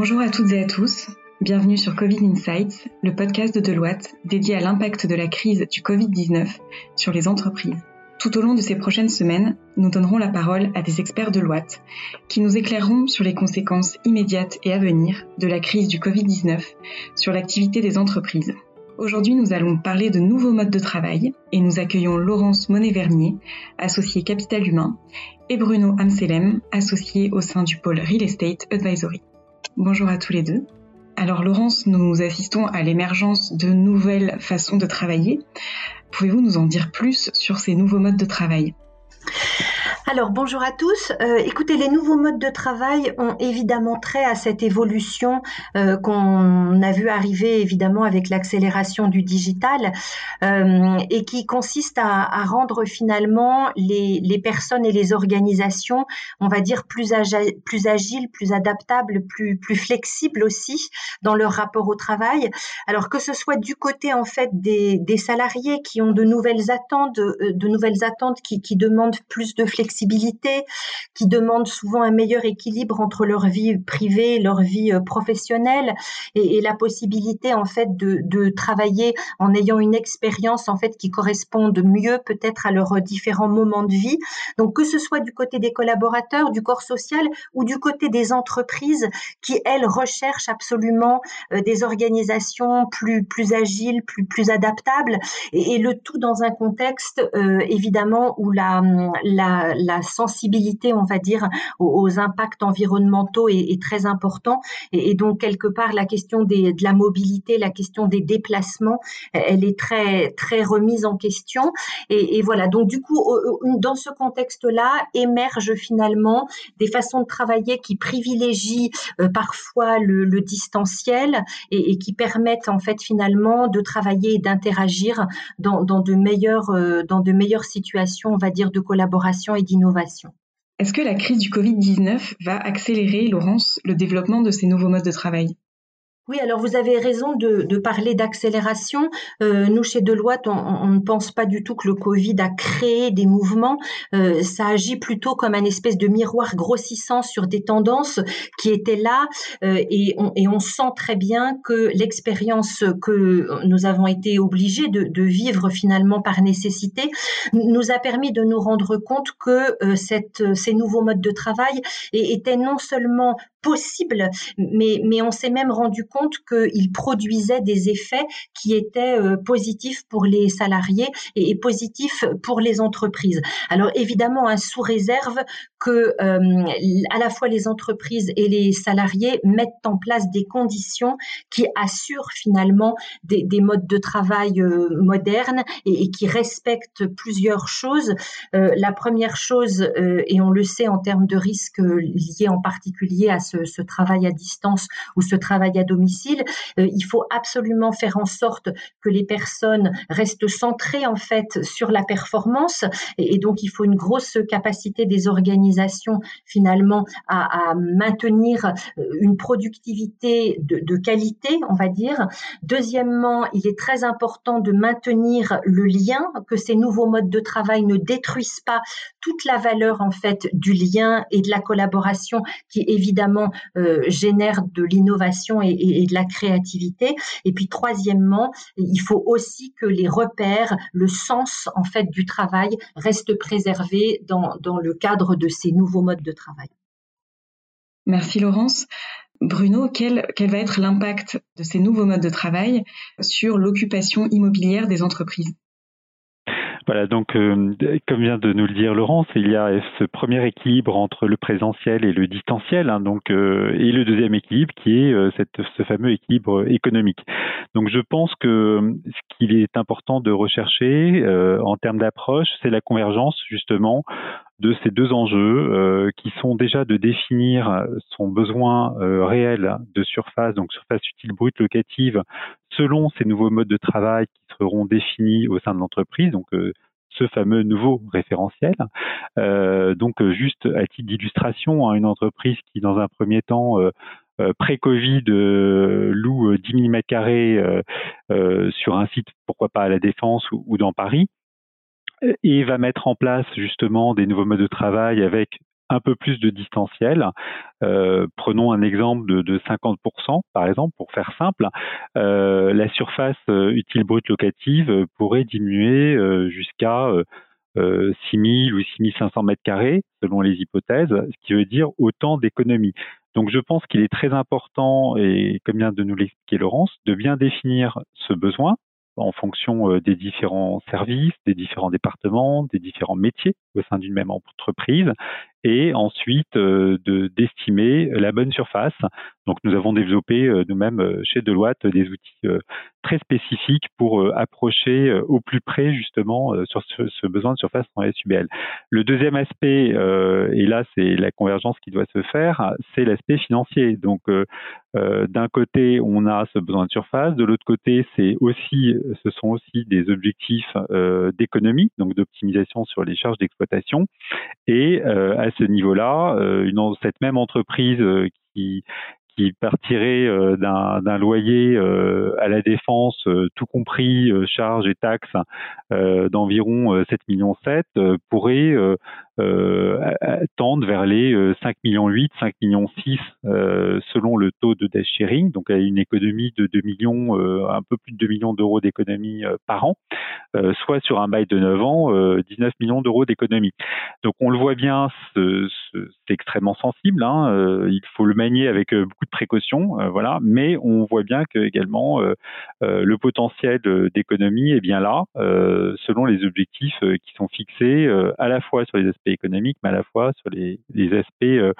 Bonjour à toutes et à tous. Bienvenue sur Covid Insights, le podcast de Deloitte dédié à l'impact de la crise du Covid-19 sur les entreprises. Tout au long de ces prochaines semaines, nous donnerons la parole à des experts de Deloitte qui nous éclaireront sur les conséquences immédiates et à venir de la crise du Covid-19 sur l'activité des entreprises. Aujourd'hui, nous allons parler de nouveaux modes de travail et nous accueillons Laurence Monet-Vernier, associée Capital Humain, et Bruno Amselem, associé au sein du pôle Real Estate Advisory. Bonjour à tous les deux. Alors Laurence, nous assistons à l'émergence de nouvelles façons de travailler. Pouvez-vous nous en dire plus sur ces nouveaux modes de travail? Alors bonjour à tous. Euh, écoutez, les nouveaux modes de travail ont évidemment trait à cette évolution euh, qu'on a vu arriver évidemment avec l'accélération du digital euh, et qui consiste à, à rendre finalement les, les, personnes et les organisations, on va dire, plus, plus agiles, plus adaptables, plus, plus flexibles aussi dans leur rapport au travail. Alors que ce soit du côté en fait des, des salariés qui ont de nouvelles attentes, de, nouvelles attentes qui, qui demandent plus de flexibilité qui demandent souvent un meilleur équilibre entre leur vie privée leur vie euh, professionnelle et, la possibilité en fait de, travailler en ayant une expérience en fait qui corresponde mieux peut-être à leurs différents moments de vie. Donc que ce soit du côté des collaborateurs, du corps social ou du côté des entreprises qui elles recherchent absolument euh, des organisations plus plus agiles, plus plus adaptables et, le tout dans un contexte euh, évidemment où la sensibilité, on va dire, aux, impacts environnementaux est, très important. Et, donc, quelque part, la question de la mobilité, la question des déplacements, elle est très, très remise en question. Et, voilà. Donc, du coup, dans ce contexte-là, émergent finalement des façons de travailler qui privilégient euh, parfois le, distanciel et, qui permettent, en fait, finalement, de travailler et d'interagir dans, dans, de meilleures, euh, dans de meilleures situations, on va dire, de collaboration et d'innovation est-ce que la crise du Covid-19 va accélérer, Laurence, le développement de ces nouveaux modes de travail? Oui, alors vous avez raison de, parler d'accélération. Euh, nous, chez Deloitte, on, ne pense pas du tout que le Covid a créé des mouvements. Euh, ça agit plutôt comme un espèce de miroir grossissant sur des tendances qui étaient là. Euh, et, on, sent très bien que l'expérience que nous avons été obligés de, vivre finalement par nécessité nous a permis de nous rendre compte que cette, ces nouveaux modes de travail étaient non seulement possibles, mais, mais on s'est même rendu compte qu'il produisait des effets qui étaient euh, positifs pour les salariés et, positifs pour les entreprises. Alors évidemment, un sous réserve que euh, à la fois les entreprises et les salariés mettent en place des conditions qui assurent finalement des, modes de travail euh, modernes et, qui respectent plusieurs choses. la première chose, et on le sait en termes de risques liés en particulier à ce, travail à distance ou ce travail à domicile, euh, il faut absolument faire en sorte que les personnes restent centrées en fait sur la performance et, donc il faut une grosse capacité des organisations finalement à, maintenir euh, une productivité de, qualité, on va dire. Deuxièmement, il est très important de maintenir le lien, que ces nouveaux modes de travail ne détruisent pas toute la valeur en fait du lien et de la collaboration qui évidemment euh, génère de l'innovation et, de la créativité. Et puis troisièmement, il faut aussi que les repères, le sens en fait du travail restent préservés dans, le cadre de ces nouveaux modes de travail. Merci Laurence. Bruno, quel va être l'impact de ces nouveaux modes de travail sur l'occupation immobilière des entreprises? Voilà, donc euh, comme vient de nous le dire Laurence, il y a ce premier équilibre entre le présentiel et le distanciel, hein, donc euh, et le deuxième équilibre qui est euh, ce fameux équilibre économique. Donc je pense que ce qu'il est important de rechercher en termes d'approche, c'est la convergence justement de ces deux enjeux qui sont déjà de définir son besoin réel de surface, donc surface utile brute locative, selon ces nouveaux modes de travail qui seront définis au sein de l'entreprise, donc ce fameux nouveau référentiel. Euh, donc juste à titre d'illustration, hein, une entreprise qui dans un premier temps pré-Covid loue 10 000 mètres carrés sur un site, pourquoi pas à la Défense ou dans Paris, et va mettre en place justement des nouveaux modes de travail avec un peu plus de distanciel. prenons un exemple de, de, 50%, par exemple, pour faire simple. la surface utile brute locative pourrait diminuer jusqu'à 6 000 ou 6 500 mètres carrés, selon les hypothèses, ce qui veut dire autant d'économies. Donc je pense qu'il est très important, et comme vient de nous l'expliquer Laurence, de bien définir ce besoin en fonction des différents services, des différents départements, des différents métiers au sein d'une même entreprise, et ensuite de d'estimer la bonne surface. Donc nous avons développé nous-mêmes chez Deloitte des outils très spécifiques pour approcher au plus près justement sur ce, besoin de surface en SUBL. Le deuxième aspect, et là c'est la convergence qui doit se faire, c'est l'aspect financier. Donc d'un côté on a ce besoin de surface, de l'autre côté c'est aussi, ce sont aussi des objectifs d'économie, donc d'optimisation sur les charges d'exploitation, et à ce niveau-là, euh, cette même entreprise euh, qui, qui partirait euh, d'un loyer à la défense, tout compris charges et taxes, d'environ 7 millions 7, pourrait euh, tendent vers les 5 euh, millions 8, 5 millions 6 euh, selon le taux de dash sharing, donc une économie de 2 millions, un peu plus de 2 millions d'euros d'économie par an, soit sur un bail de 9 ans, 19 millions d'euros d'économie. Donc on le voit bien, c'est extrêmement sensible, hein, il faut le manier avec beaucoup de précautions, voilà, mais on voit bien que également le potentiel d'économie est bien là, selon les objectifs qui sont fixés à la fois sur les aspects économiques, mais à la fois sur les, aspects euh,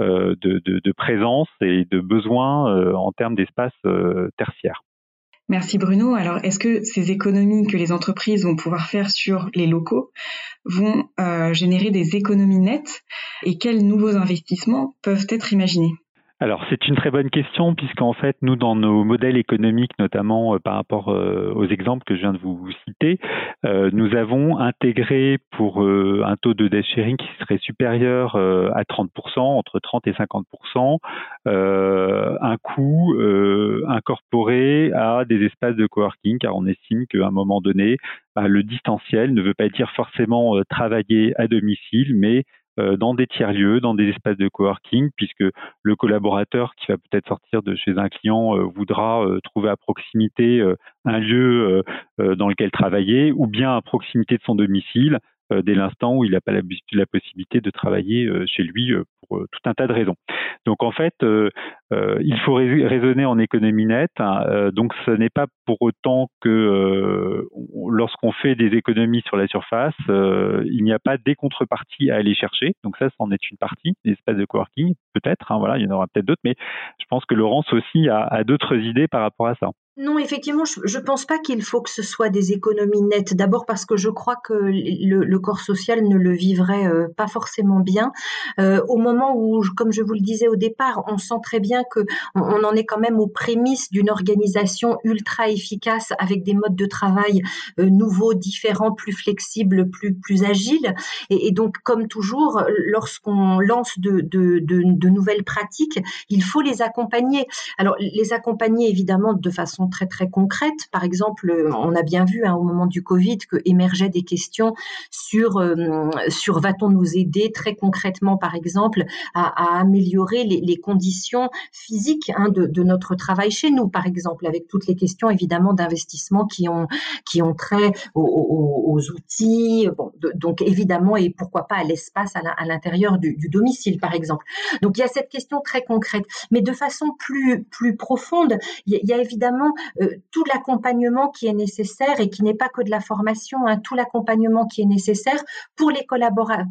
euh, de, présence et de besoins euh, en termes d'espace tertiaire. Merci Bruno. Alors, est-ce que ces économies que les entreprises vont pouvoir faire sur les locaux vont générer des économies nettes? Et quels nouveaux investissements peuvent être imaginés? Alors c'est une très bonne question puisqu'en fait nous dans nos modèles économiques notamment euh, par rapport euh, aux exemples que je viens de vous citer, euh, nous avons intégré pour un taux de debt sharing qui serait supérieur à 30%, entre 30 et 50%, un coût incorporé à des espaces de coworking car on estime qu'à un moment donné bah, le distanciel ne veut pas dire forcément travailler à domicile mais dans des tiers-lieux, dans des espaces de coworking, puisque le collaborateur qui va peut-être sortir de chez un client euh, voudra euh, trouver à proximité un lieu dans lequel travailler, ou bien à proximité de son domicile, dès l'instant où il n'a pas la, possibilité de travailler chez lui pour tout un tas de raisons. Donc en fait, il faut raisonner en économie nette. Hein, donc ce n'est pas pour autant que lorsqu'on fait des économies sur la surface, il n'y a pas des contreparties à aller chercher. Donc ça, c'en est une partie, des espaces de coworking, peut-être. Hein, voilà, il y en aura peut-être d'autres, mais je pense que Laurence aussi a d'autres idées par rapport à ça. Non, effectivement, je ne pense pas qu'il faut que ce soit des économies nettes. D'abord parce que je crois que le, corps social ne le vivrait euh, pas forcément bien. Euh, au moment où, comme je vous le disais au départ, on sent très bien que on, en est quand même aux prémices d'une organisation ultra efficace avec des modes de travail euh, nouveaux, différents, plus flexibles, plus plus agiles. Et, donc, comme toujours, lorsqu'on lance de, de, de, de nouvelles pratiques, il faut les accompagner. Alors, les accompagner évidemment de façon très très concrètes. Par exemple, on a bien vu hein, au moment du Covid que émergeaient des questions sur euh, sur va-t-on nous aider très concrètement, par exemple, à, améliorer les, conditions physiques hein, de, notre travail chez nous, par exemple, avec toutes les questions évidemment d'investissement qui ont qui ont trait aux, outils, donc évidemment et pourquoi pas à l'espace à l'intérieur du, du domicile, par exemple. Donc il y a cette question très concrète, mais de façon plus plus profonde, il y a évidemment euh, tout l'accompagnement qui est nécessaire et qui n'est pas que de la formation, hein, tout l'accompagnement qui est nécessaire pour les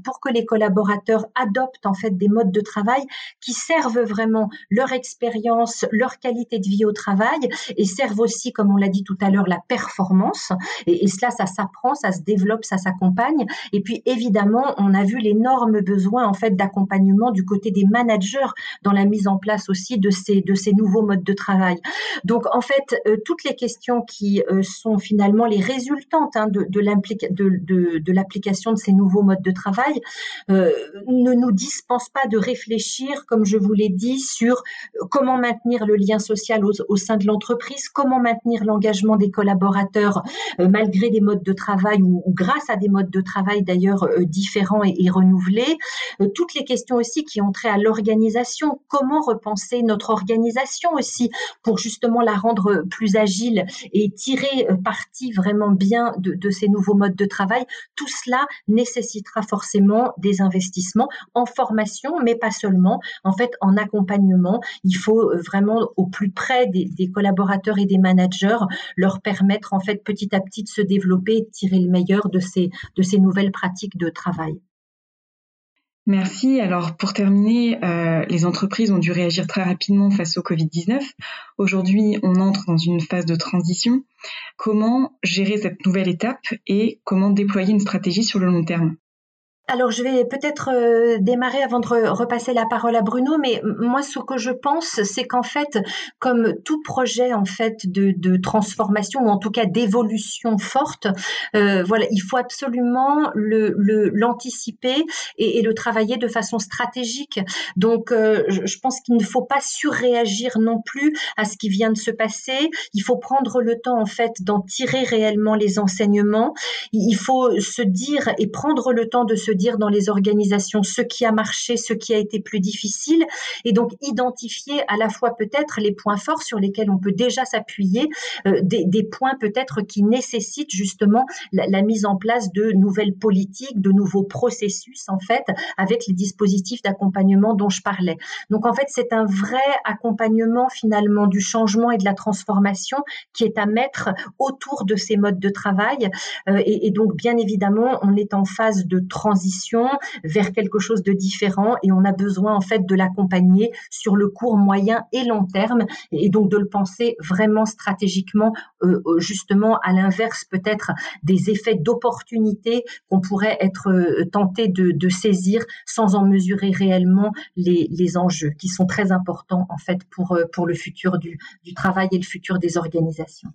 pour que les collaborateurs adoptent en fait des modes de travail qui servent vraiment leur expérience, leur qualité de vie au travail et servent aussi, comme on l'a dit tout à l'heure, la performance. Et, et cela, ça s'apprend, ça se développe, ça s'accompagne. Et puis évidemment, on a vu l'énorme besoin en fait d'accompagnement du côté des managers dans la mise en place aussi de ces de ces nouveaux modes de travail. Donc en fait, fait, toutes les questions qui sont finalement les résultantes hein, de, l'application de, ces nouveaux modes de travail ne nous dispensent pas de réfléchir, comme je vous l'ai dit, sur comment maintenir le lien social au, sein de l'entreprise, comment maintenir l'engagement des collaborateurs malgré des modes de travail ou, grâce à des modes de travail d'ailleurs différents et, et renouvelés. toutes les questions aussi qui ont trait à l'organisation, comment repenser notre organisation aussi pour justement la rendre plus agile et tirer euh, parti vraiment bien de, ces nouveaux modes de travail, tout cela nécessitera forcément des investissements en formation, mais pas seulement, en fait en accompagnement. Il faut euh, vraiment au plus près des, collaborateurs et des managers leur permettre en fait petit à petit de se développer et de tirer le meilleur de ces, de ces nouvelles pratiques de travail. Merci. Alors pour terminer, euh, les entreprises ont dû réagir très rapidement face au Covid-19. Aujourd'hui, on entre dans une phase de transition. Comment gérer cette nouvelle étape et comment déployer une stratégie sur le long terme? Alors, je vais peut-être euh, démarrer avant de repasser la parole à Bruno, mais moi, ce que je pense, c'est qu'en fait, comme tout projet en fait de, transformation ou en tout cas d'évolution forte, euh, voilà, il faut absolument le l'anticiper et, le travailler de façon stratégique. Donc, euh, je, pense qu'il ne faut pas surréagir non plus à ce qui vient de se passer. Il faut prendre le temps en fait d'en tirer réellement les enseignements. Il faut se dire et prendre le temps de se dire dans les organisations ce qui a marché, ce qui a été plus difficile, et donc identifier à la fois peut-être les points forts sur lesquels on peut déjà s'appuyer, euh, des, points peut-être qui nécessitent justement la, mise en place de nouvelles politiques, de nouveaux processus en fait, avec les dispositifs d'accompagnement dont je parlais. Donc en fait, c'est un vrai accompagnement finalement du changement et de la transformation qui est à mettre autour de ces modes de travail. Euh, et, et donc bien évidemment, on est en phase de transition vers quelque chose de différent et on a besoin en fait de l'accompagner sur le court, moyen et long terme et donc de le penser vraiment stratégiquement, euh, euh, justement à l'inverse peut-être des effets d'opportunité qu'on pourrait être euh, tenté de, saisir sans en mesurer réellement les, enjeux qui sont très importants en fait pour, pour le futur du travail et le futur des organisations.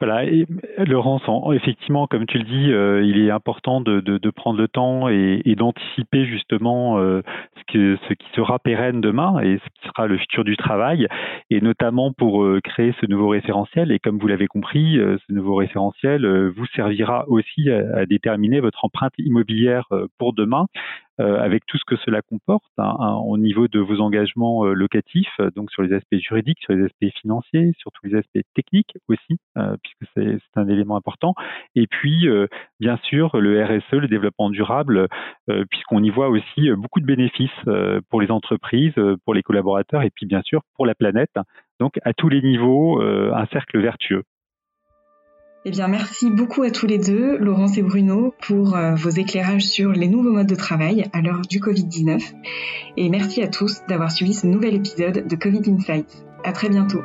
Voilà, et Laurence, effectivement, comme tu le dis, euh, il est important de, prendre le temps et, d'anticiper justement euh, ce, qui sera pérenne demain et ce qui sera le futur du travail, et notamment pour euh, créer ce nouveau référentiel. Et comme vous l'avez compris, ce nouveau référentiel vous servira aussi à, déterminer votre empreinte immobilière pour demain, avec tout ce que cela comporte hein, hein, au niveau de vos engagements euh, locatifs, euh, donc sur les aspects juridiques, sur les aspects financiers, sur tous les aspects techniques aussi, puisque c'est un élément important. Et puis, bien sûr, le RSE, le développement durable, puisqu'on y voit aussi beaucoup de bénéfices pour les entreprises, pour les collaborateurs et puis bien sûr pour la planète. Donc, à tous les niveaux, un cercle vertueux. Eh bien, merci beaucoup à tous les deux, Laurence et Bruno, pour euh, vos éclairages sur les nouveaux modes de travail à l'heure du Covid-19. Et merci à tous d'avoir suivi ce nouvel épisode de Covid Insights. À très bientôt.